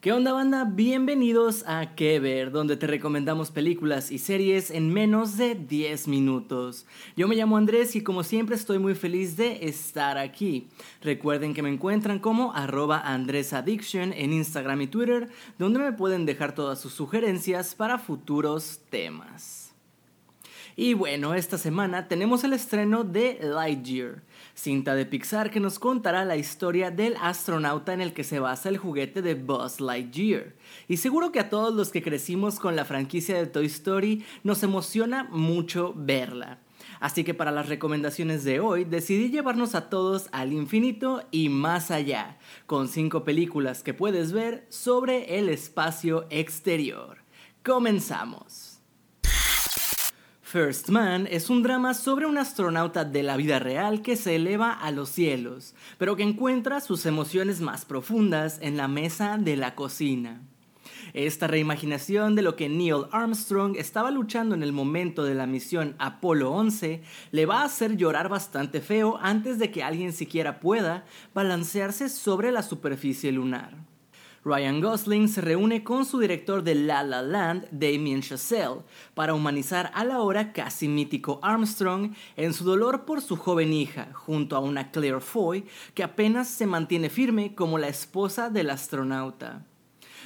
¿Qué onda banda? Bienvenidos a Que Ver, donde te recomendamos películas y series en menos de 10 minutos. Yo me llamo Andrés y como siempre estoy muy feliz de estar aquí. Recuerden que me encuentran como arroba AndrésAddiction en Instagram y Twitter, donde me pueden dejar todas sus sugerencias para futuros temas. Y bueno, esta semana tenemos el estreno de Lightyear, cinta de Pixar que nos contará la historia del astronauta en el que se basa el juguete de Buzz Lightyear. Y seguro que a todos los que crecimos con la franquicia de Toy Story nos emociona mucho verla. Así que para las recomendaciones de hoy decidí llevarnos a todos al infinito y más allá, con 5 películas que puedes ver sobre el espacio exterior. Comenzamos. First Man es un drama sobre un astronauta de la vida real que se eleva a los cielos, pero que encuentra sus emociones más profundas en la mesa de la cocina. Esta reimaginación de lo que Neil Armstrong estaba luchando en el momento de la misión Apolo 11 le va a hacer llorar bastante feo antes de que alguien siquiera pueda balancearse sobre la superficie lunar. Ryan Gosling se reúne con su director de La La Land, Damien Chazelle, para humanizar al ahora casi mítico Armstrong en su dolor por su joven hija, junto a una Claire Foy que apenas se mantiene firme como la esposa del astronauta.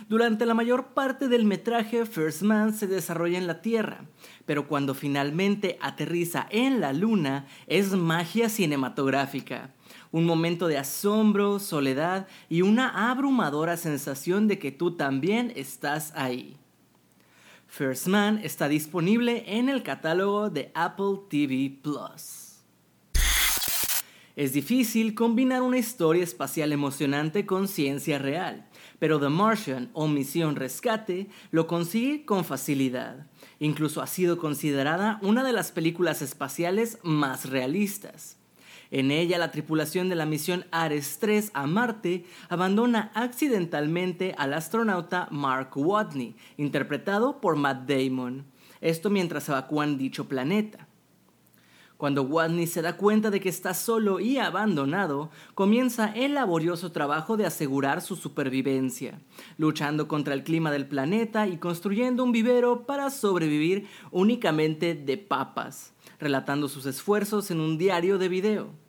Durante la mayor parte del metraje, First Man se desarrolla en la Tierra, pero cuando finalmente aterriza en la Luna es magia cinematográfica un momento de asombro, soledad y una abrumadora sensación de que tú también estás ahí. First Man está disponible en el catálogo de Apple TV Plus. Es difícil combinar una historia espacial emocionante con ciencia real, pero The Martian o Misión Rescate lo consigue con facilidad. Incluso ha sido considerada una de las películas espaciales más realistas. En ella, la tripulación de la misión Ares 3 a Marte abandona accidentalmente al astronauta Mark Watney, interpretado por Matt Damon. Esto mientras evacúan dicho planeta. Cuando Watney se da cuenta de que está solo y abandonado, comienza el laborioso trabajo de asegurar su supervivencia, luchando contra el clima del planeta y construyendo un vivero para sobrevivir únicamente de papas relatando sus esfuerzos en un diario de video.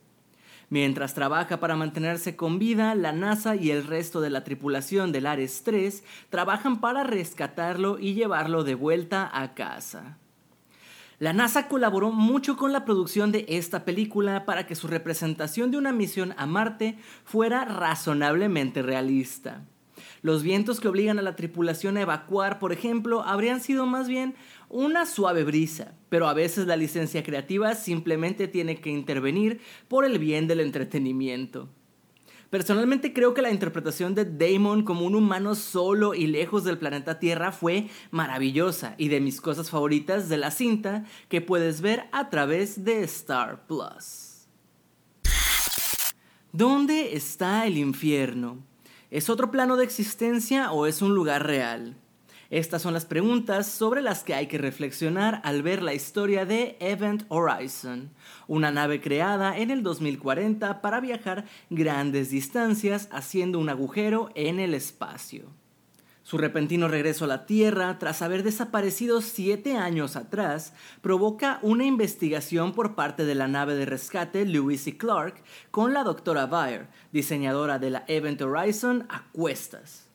Mientras trabaja para mantenerse con vida, la NASA y el resto de la tripulación del Ares 3 trabajan para rescatarlo y llevarlo de vuelta a casa. La NASA colaboró mucho con la producción de esta película para que su representación de una misión a Marte fuera razonablemente realista. Los vientos que obligan a la tripulación a evacuar, por ejemplo, habrían sido más bien una suave brisa, pero a veces la licencia creativa simplemente tiene que intervenir por el bien del entretenimiento. Personalmente creo que la interpretación de Damon como un humano solo y lejos del planeta Tierra fue maravillosa y de mis cosas favoritas de la cinta que puedes ver a través de Star Plus. ¿Dónde está el infierno? ¿Es otro plano de existencia o es un lugar real? Estas son las preguntas sobre las que hay que reflexionar al ver la historia de Event Horizon, una nave creada en el 2040 para viajar grandes distancias haciendo un agujero en el espacio. Su repentino regreso a la Tierra, tras haber desaparecido siete años atrás, provoca una investigación por parte de la nave de rescate Lewis y Clark con la doctora Bayer, diseñadora de la Event Horizon, a cuestas.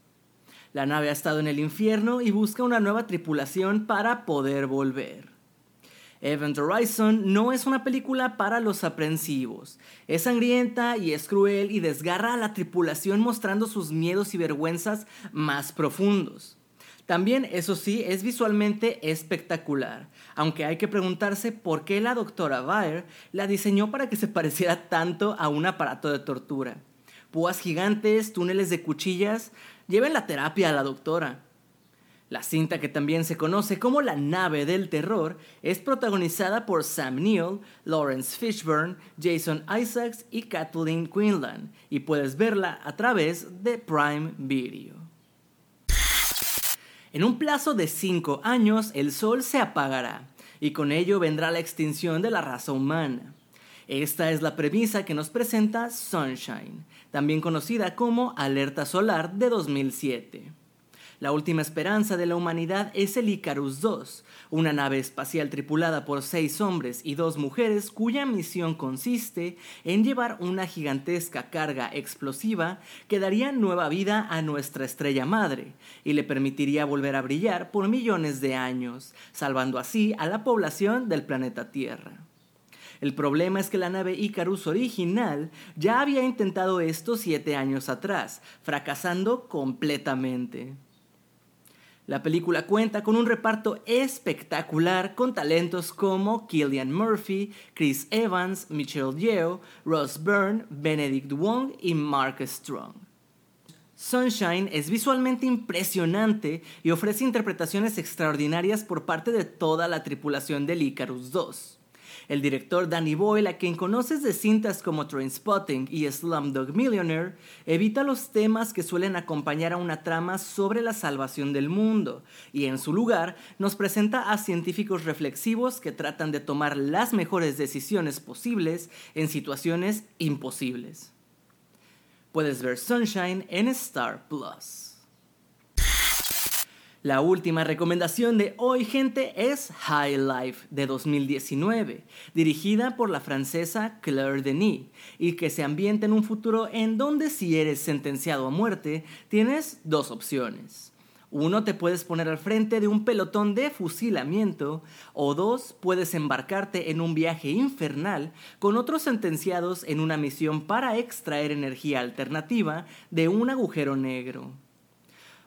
La nave ha estado en el infierno y busca una nueva tripulación para poder volver. Event Horizon no es una película para los aprensivos. Es sangrienta y es cruel y desgarra a la tripulación mostrando sus miedos y vergüenzas más profundos. También, eso sí, es visualmente espectacular, aunque hay que preguntarse por qué la doctora Bayer la diseñó para que se pareciera tanto a un aparato de tortura. Púas gigantes, túneles de cuchillas, lleven la terapia a la doctora. La cinta, que también se conoce como La nave del terror, es protagonizada por Sam Neill, Lawrence Fishburne, Jason Isaacs y Kathleen Quinlan, y puedes verla a través de Prime Video. En un plazo de 5 años el Sol se apagará y con ello vendrá la extinción de la raza humana. Esta es la premisa que nos presenta Sunshine, también conocida como Alerta Solar de 2007. La última esperanza de la humanidad es el Icarus II, una nave espacial tripulada por seis hombres y dos mujeres cuya misión consiste en llevar una gigantesca carga explosiva que daría nueva vida a nuestra estrella madre y le permitiría volver a brillar por millones de años, salvando así a la población del planeta Tierra. El problema es que la nave Icarus original ya había intentado esto siete años atrás, fracasando completamente. La película cuenta con un reparto espectacular con talentos como Killian Murphy, Chris Evans, Michelle Yeoh, Ross Byrne, Benedict Wong y Mark Strong. Sunshine es visualmente impresionante y ofrece interpretaciones extraordinarias por parte de toda la tripulación del Icarus II. El director Danny Boyle, a quien conoces de cintas como Trainspotting y Slumdog Millionaire, evita los temas que suelen acompañar a una trama sobre la salvación del mundo, y en su lugar nos presenta a científicos reflexivos que tratan de tomar las mejores decisiones posibles en situaciones imposibles. Puedes ver Sunshine en Star Plus. La última recomendación de hoy, gente, es High Life de 2019, dirigida por la francesa Claire Denis, y que se ambienta en un futuro en donde si eres sentenciado a muerte, tienes dos opciones. Uno, te puedes poner al frente de un pelotón de fusilamiento, o dos, puedes embarcarte en un viaje infernal con otros sentenciados en una misión para extraer energía alternativa de un agujero negro.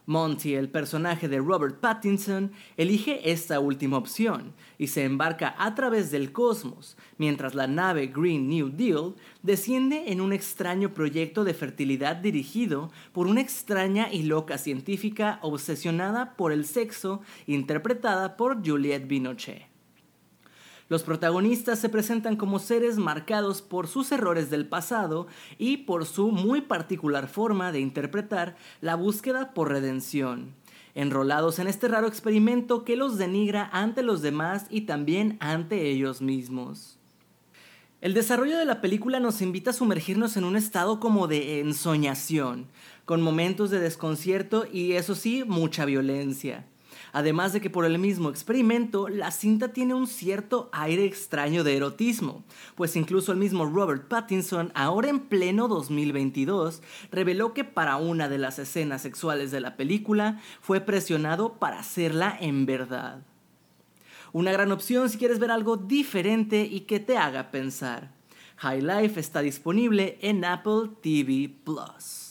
Monty, el personaje de Robert Pattinson, elige esta última opción y se embarca a través del cosmos, mientras la nave Green New Deal desciende en un extraño proyecto de fertilidad dirigido por una extraña y loca científica obsesionada por el sexo, interpretada por Juliette Binochet. Los protagonistas se presentan como seres marcados por sus errores del pasado y por su muy particular forma de interpretar la búsqueda por redención, enrolados en este raro experimento que los denigra ante los demás y también ante ellos mismos. El desarrollo de la película nos invita a sumergirnos en un estado como de ensoñación, con momentos de desconcierto y eso sí, mucha violencia. Además de que por el mismo experimento, la cinta tiene un cierto aire extraño de erotismo, pues incluso el mismo Robert Pattinson, ahora en pleno 2022, reveló que para una de las escenas sexuales de la película fue presionado para hacerla en verdad. Una gran opción si quieres ver algo diferente y que te haga pensar. High Life está disponible en Apple TV Plus.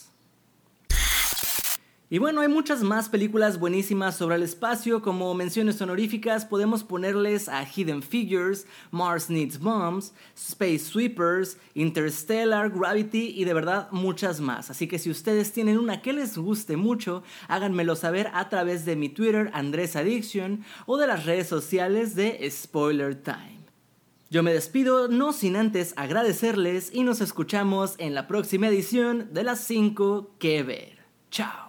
Y bueno, hay muchas más películas buenísimas sobre el espacio, como menciones honoríficas podemos ponerles a Hidden Figures, Mars Needs Bombs, Space Sweepers, Interstellar, Gravity y de verdad muchas más. Así que si ustedes tienen una que les guste mucho, háganmelo saber a través de mi Twitter Andrés Addiction o de las redes sociales de Spoiler Time. Yo me despido no sin antes agradecerles y nos escuchamos en la próxima edición de las 5 que ver. Chao.